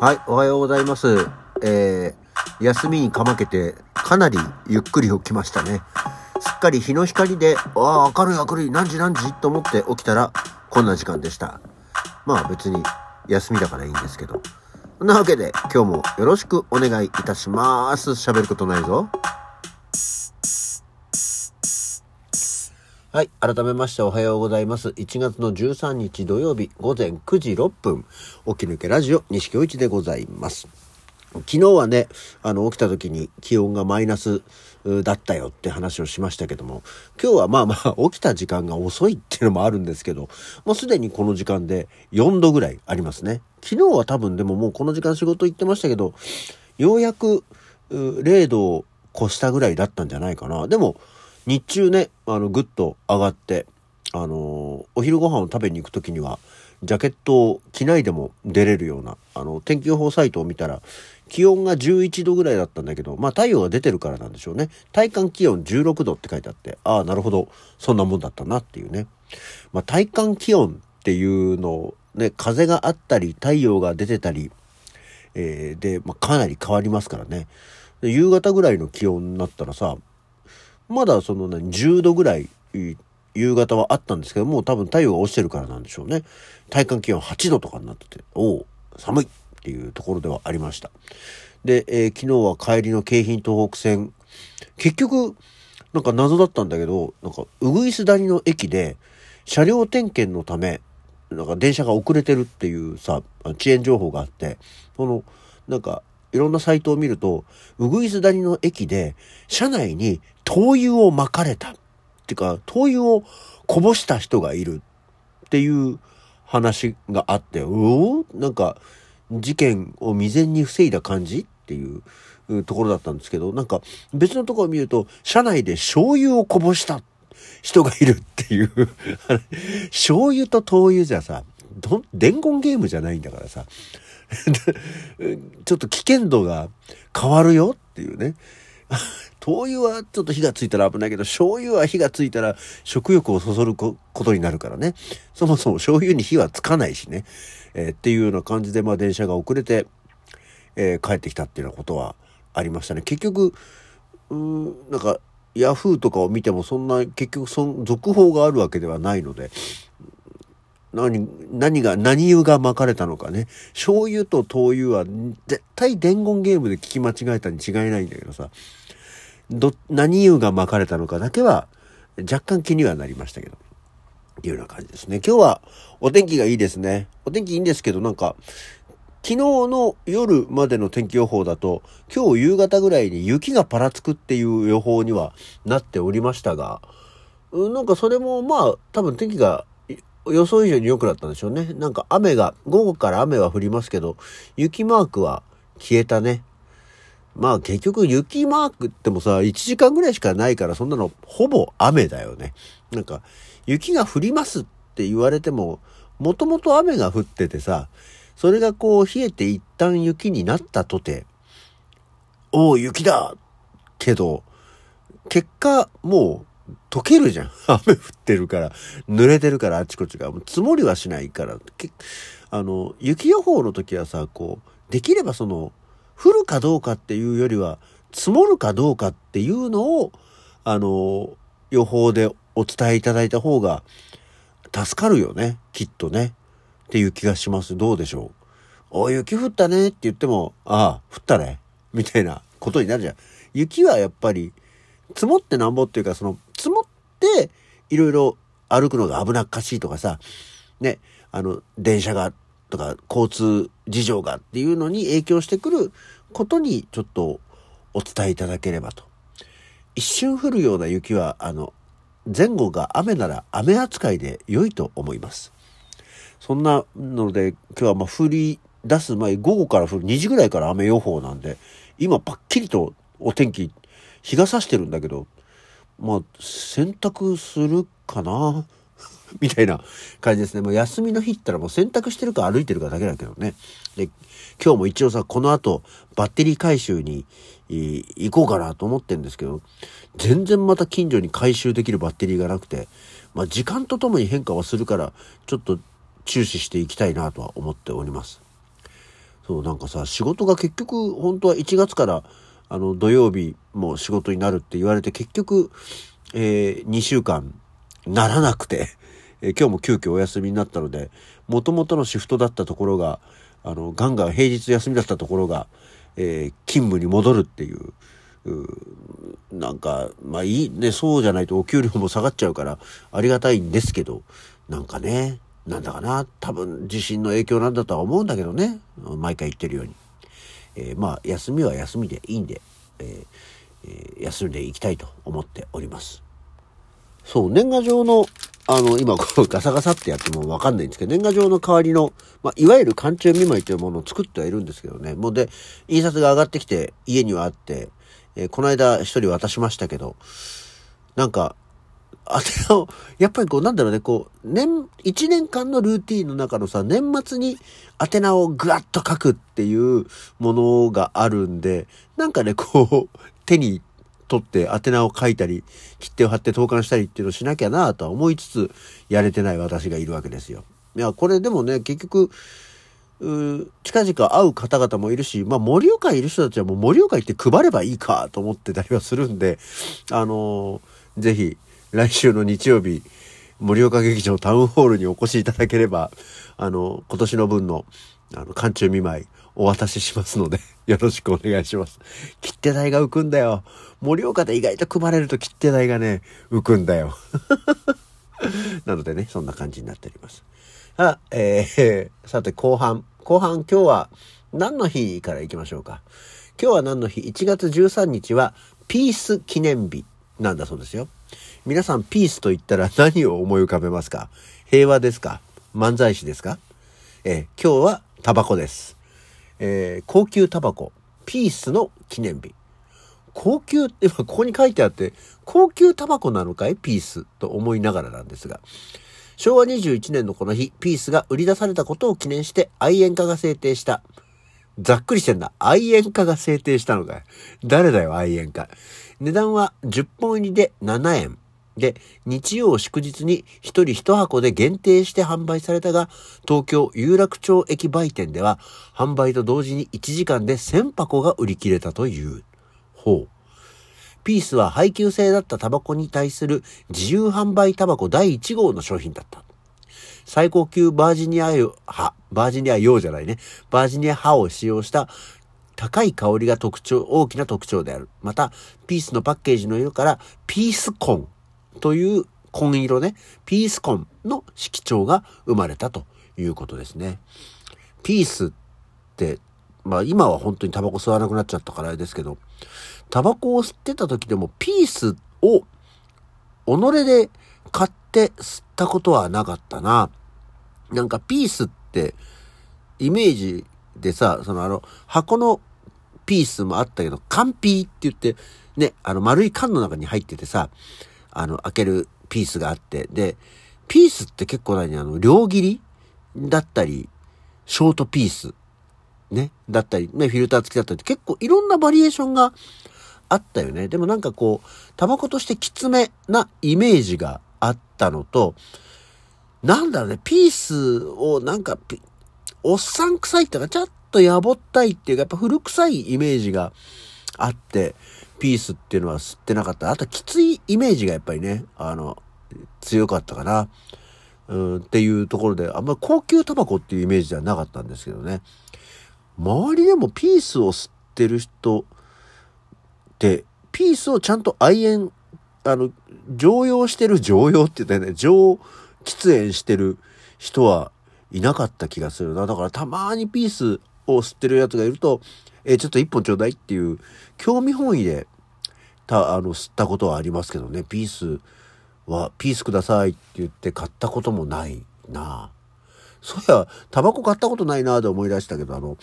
はい、おはようございます。えー、休みにかまけて、かなりゆっくり起きましたね。すっかり日の光で、ああ、明るい明るい、何時何時？と思って起きたら、こんな時間でした。まあ別に、休みだからいいんですけど。そんなわけで、今日もよろしくお願いいたします。喋ることないぞ。はい。改めましておはようございます。1月の13日土曜日午前9時6分、起き抜けラジオ西京一でございます。昨日はね、あの、起きた時に気温がマイナスだったよって話をしましたけども、今日はまあまあ起きた時間が遅いっていうのもあるんですけど、もうすでにこの時間で4度ぐらいありますね。昨日は多分でももうこの時間仕事行ってましたけど、ようやく0度を越したぐらいだったんじゃないかな。でも、日中ね、あの、ぐっと上がって、あのお昼ご飯を食べに行くときには、ジャケットを着ないでも出れるような、あの、天気予報サイトを見たら、気温が11度ぐらいだったんだけど、まあ太陽が出てるからなんでしょうね。体感気温16度って書いてあって、ああ、なるほど、そんなもんだったなっていうね。まあ体感気温っていうのをね、風があったり、太陽が出てたり、えーで、まあ、かなり変わりますからね。夕方ぐらいの気温になったらさ、まだその何、10度ぐらい、夕方はあったんですけど、もう多分太陽が落ちてるからなんでしょうね。体感気温8度とかになってて、おお、寒いっていうところではありました。で、えー昨日は帰りの京浜東北線、結局、なんか謎だったんだけど、なんか、うぐいす谷の駅で、車両点検のため、なんか電車が遅れてるっていうさ、遅延情報があって、その、なんか、いろんなサイトを見ると、うぐいす谷の駅で、車内に灯油を撒かれた。っていうか、灯油をこぼした人がいるっていう話があって、うお？なんか、事件を未然に防いだ感じっていうところだったんですけど、なんか別のところを見ると、車内で醤油をこぼした人がいるっていう、醤油と灯油じゃさ、ど伝言ゲームじゃないんだからさ、ちょっと危険度が変わるよっていうね。灯油はちょっと火がついたら危ないけど、醤油は火がついたら食欲をそそることになるからね。そもそも醤油に火はつかないしね。えーっていうような感じで、まあ電車が遅れて、えー帰ってきたっていうようなことはありましたね。結局、うん、なんか、ヤフーとかを見てもそんな、結局その続報があるわけではないので、何、何が、何油が巻かれたのかね。醤油と灯油は絶対伝言ゲームで聞き間違えたに違いないんだけどさ、ど、何油が巻かれたのかだけは若干気にはなりましたけど。っていうような感じですね。今日はお天気がいいですね。お天気いいんですけど、なんか、昨日の夜までの天気予報だと、今日夕方ぐらいに雪がパラつくっていう予報にはなっておりましたが、なんかそれもまあ多分天気が予想以上に良くなったんでしょうね。なんか雨が、午後から雨は降りますけど、雪マークは消えたね。まあ結局雪マークってもさ、1時間ぐらいしかないからそんなのほぼ雨だよね。なんか雪が降りますって言われても、もともと雨が降っててさ、それがこう冷えて一旦雪になったとて、おお、雪だけど、結果もう溶けるじゃん。雨降ってるから、濡れてるからあちこちが。もう積もりはしないから。あの、雪予報の時はさ、こう、できればその、降るかどうかっていうよりは、積もるかどうかっていうのを、あの、予報でお伝えいただいた方が助かるよね。きっとね。っていう気がします。どうでしょう。お雪降ったねって言っても、ああ、降ったね。みたいなことになるじゃん。雪はやっぱり、積もってなんぼっていうか、その、いろいろ歩くのが危なっかしいとかさ、ね、あの、電車が、とか、交通事情がっていうのに影響してくることに、ちょっとお伝えいただければと。一瞬降るような雪は、あの、前後が雨なら雨扱いで良いと思います。そんなので、今日はまあ降り出す前、午後から降る2時ぐらいから雨予報なんで、今パッキリとお天気、日が差してるんだけど、まあ、洗濯するかな？みたいな感じですね。もう休みの日ったらもう洗濯してるか歩いてるかだけだけどね。で、今日も一応さ、この後、バッテリー回収に、行こうかなと思ってんですけど、全然また近所に回収できるバッテリーがなくて、まあ時間とともに変化はするから、ちょっと注視していきたいなとは思っております。そう、なんかさ、仕事が結局、本当は1月から、あの、土曜日も仕事になるって言われて、結局、えー、2週間、ならなくて、えー、今日も急遽お休みになったので、元々のシフトだったところが、あの、ガンガン平日休みだったところが、えー、勤務に戻るっていう、うなんか、まあいいね、そうじゃないとお給料も下がっちゃうからありがたいんですけど、なんかね、なんだかな、多分地震の影響なんだとは思うんだけどね、毎回言ってるように。えー、まあ、休みは休みでいいんで、えー、休んでいきたいと思っております。そう、年賀状の、あの、今、こうガサガサってやってもわかんないんですけど、年賀状の代わりの、まあ、いわゆる寒中見舞いというものを作ってはいるんですけどね。もうで、印刷が上がってきて、家にはあって、えー、この間一人渡しましたけど、なんか、あてを、やっぱりこう、なんだろうね、こう、年、一年間のルーティンの中のさ、年末に宛名をぐわっと書くっていうものがあるんで、なんかね、こう、手に取って宛名を書いたり、切手を貼って投函したりっていうのをしなきゃなとは思いつつ、やれてない私がいるわけですよ。いや、これでもね、結局、う近々会う方々もいるし、まあ、盛岡いる人たちはもう盛岡行って配ればいいかと思ってたりはするんで、あのー、ぜひ、来週の日曜日、盛岡劇場タウンホールにお越しいただければ、あの、今年の分の、あの、寒中見舞い、お渡ししますので、よろしくお願いします。切手代が浮くんだよ。盛岡で意外と配れると切手代がね、浮くんだよ。なのでね、そんな感じになっております。あ、えー、さて後半。後半今日は何の日から行きましょうか。今日は何の日 ?1 月13日はピース記念日なんだそうですよ。皆さんピースと言ったら何を思い浮かべますか？平和ですか？漫才師ですか？えー、今日はタバコです。えー、高級タバコ、ピースの記念日。高級 ってここに書いてあって、高級タバコなのかい？ピースと思いながらなんですが。昭和21年のこの日、ピースが売り出されたことを記念して愛煙家が制定した。ざっくりしてんだ。愛煙家が制定したのかい？誰だよ、愛煙家。値段は10本入りで7円。で、日曜祝日に一人一箱で限定して販売されたが、東京有楽町駅売店では販売と同時に1時間で1000箱が売り切れたという。ほう。ピースは配給制だったタバコに対する自由販売タバコ第1号の商品だった。最高級バージニア葉、バージニア用じゃないね。バージニア葉を使用した高い香りが特徴、大きな特徴である。また、ピースのパッケージの色からピースコンという紺色ね、ピースコンの色調が生まれたということですね。ピースって、まあ今は本当にタバコ吸わなくなっちゃったからあれですけど、タバコを吸ってた時でもピースを己で買って吸ったことはなかったな。なんかピースってイメージでさ、そのあの箱のピースもあったけど、缶ピーって言って、ね、あの丸い缶の中に入っててさ、あの、開けるピースがあって、で、ピースって結構何あの、両切りだったり、ショートピース、ね、だったり、ね、フィルター付きだったり、結構いろんなバリエーションがあったよね。でもなんかこう、タバコとしてきつめなイメージがあったのと、なんだろうね、ピースをなんか、おっさん臭いっていうか、ちょっとやぼったいっていうか、やっぱ古臭いイメージがあって、ピースっていうのは吸ってなかった。あときついイメージがやっぱりね、あの、強かったかな。うん、っていうところで、あんまり高級タバコっていうイメージではなかったんですけどね。周りでもピースを吸ってる人って、ピースをちゃんと愛煙、あの、常用してる、常用って言ったよね、常喫煙してる人はいなかった気がするな。だからたまにピースを吸ってるやつがいると、えー、ちょっと一本ちょうだいっていう興味本位でたあの吸ったことはありますけどね。ピースはピースくださいって言って買ったこともないな。そういやタバコ買ったことないなと思い出したけどあの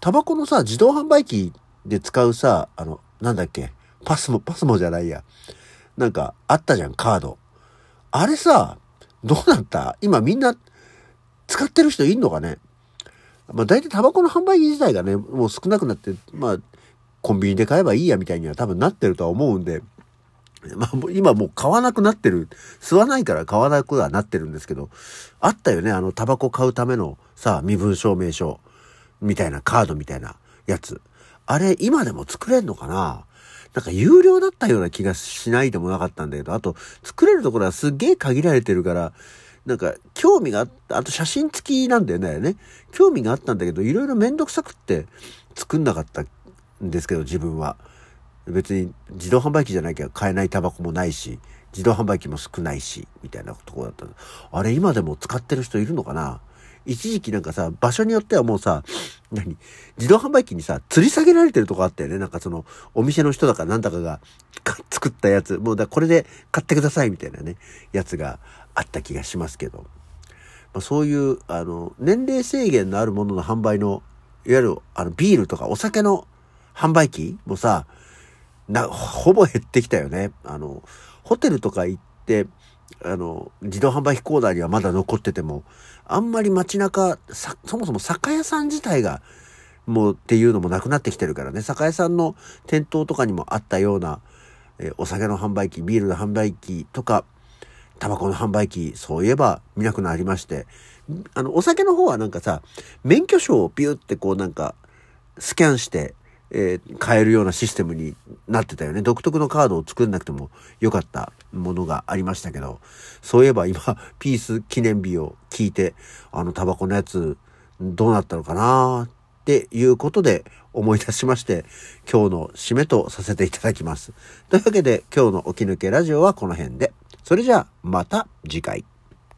タバコのさ自動販売機で使うさあのなんだっけパスモパスモじゃないや。なんかあったじゃんカード。あれさどうなった？今みんな使ってる人いんのかね？まあ大体タバコの販売機自体がね、もう少なくなって、まあ、コンビニで買えばいいやみたいには多分なってるとは思うんで、まあ今もう買わなくなってる。吸わないから買わなくはなってるんですけど、あったよね、あのタバコ買うためのさ、身分証明書。みたいなカードみたいなやつ。あれ、今でも作れんのかな？なんか有料だったような気がしないでもなかったんだけど、あと、作れるところはすっげえ限られてるから、なんか、興味があった、あと写真付きなんだよね。興味があったんだけど、いろいろめんどくさくって作んなかったんですけど、自分は。別に自動販売機じゃなきゃ買えないタバコもないし、自動販売機も少ないし、みたいなとこだった。あれ今でも使ってる人いるのかな？一時期なんかさ、場所によってはもうさ、何？自動販売機にさ、吊り下げられてるとこあったよね。なんかその、お店の人だかなんだかが作ったやつ、もうだこれで買ってくださいみたいなね、やつがあった気がしますけど。まあ、そういう、あの、年齢制限のあるものの販売の、いわゆる、あの、ビールとかお酒の販売機もさ、な、ほぼ減ってきたよね。あの、ホテルとか行って、あの、自動販売機コーナーにはまだ残ってても、あんまり街中、そもそも酒屋さん自体が、もうっていうのもなくなってきてるからね、酒屋さんの店頭とかにもあったような、えお酒の販売機、ビールの販売機とか、タバコの販売機、そういえば見なくなりまして、あの、お酒の方はなんかさ、免許証をピューってこうなんか、スキャンして、えー、買えるようなシステムになってたよね。独特のカードを作んなくてもよかったものがありましたけど、そういえば今、ピース記念日を聞いて、あのタバコのやつ、どうなったのかなっていうことで思い出しまして、今日の締めとさせていただきます。というわけで、今日の起き抜けラジオはこの辺で。それじゃあ、また次回。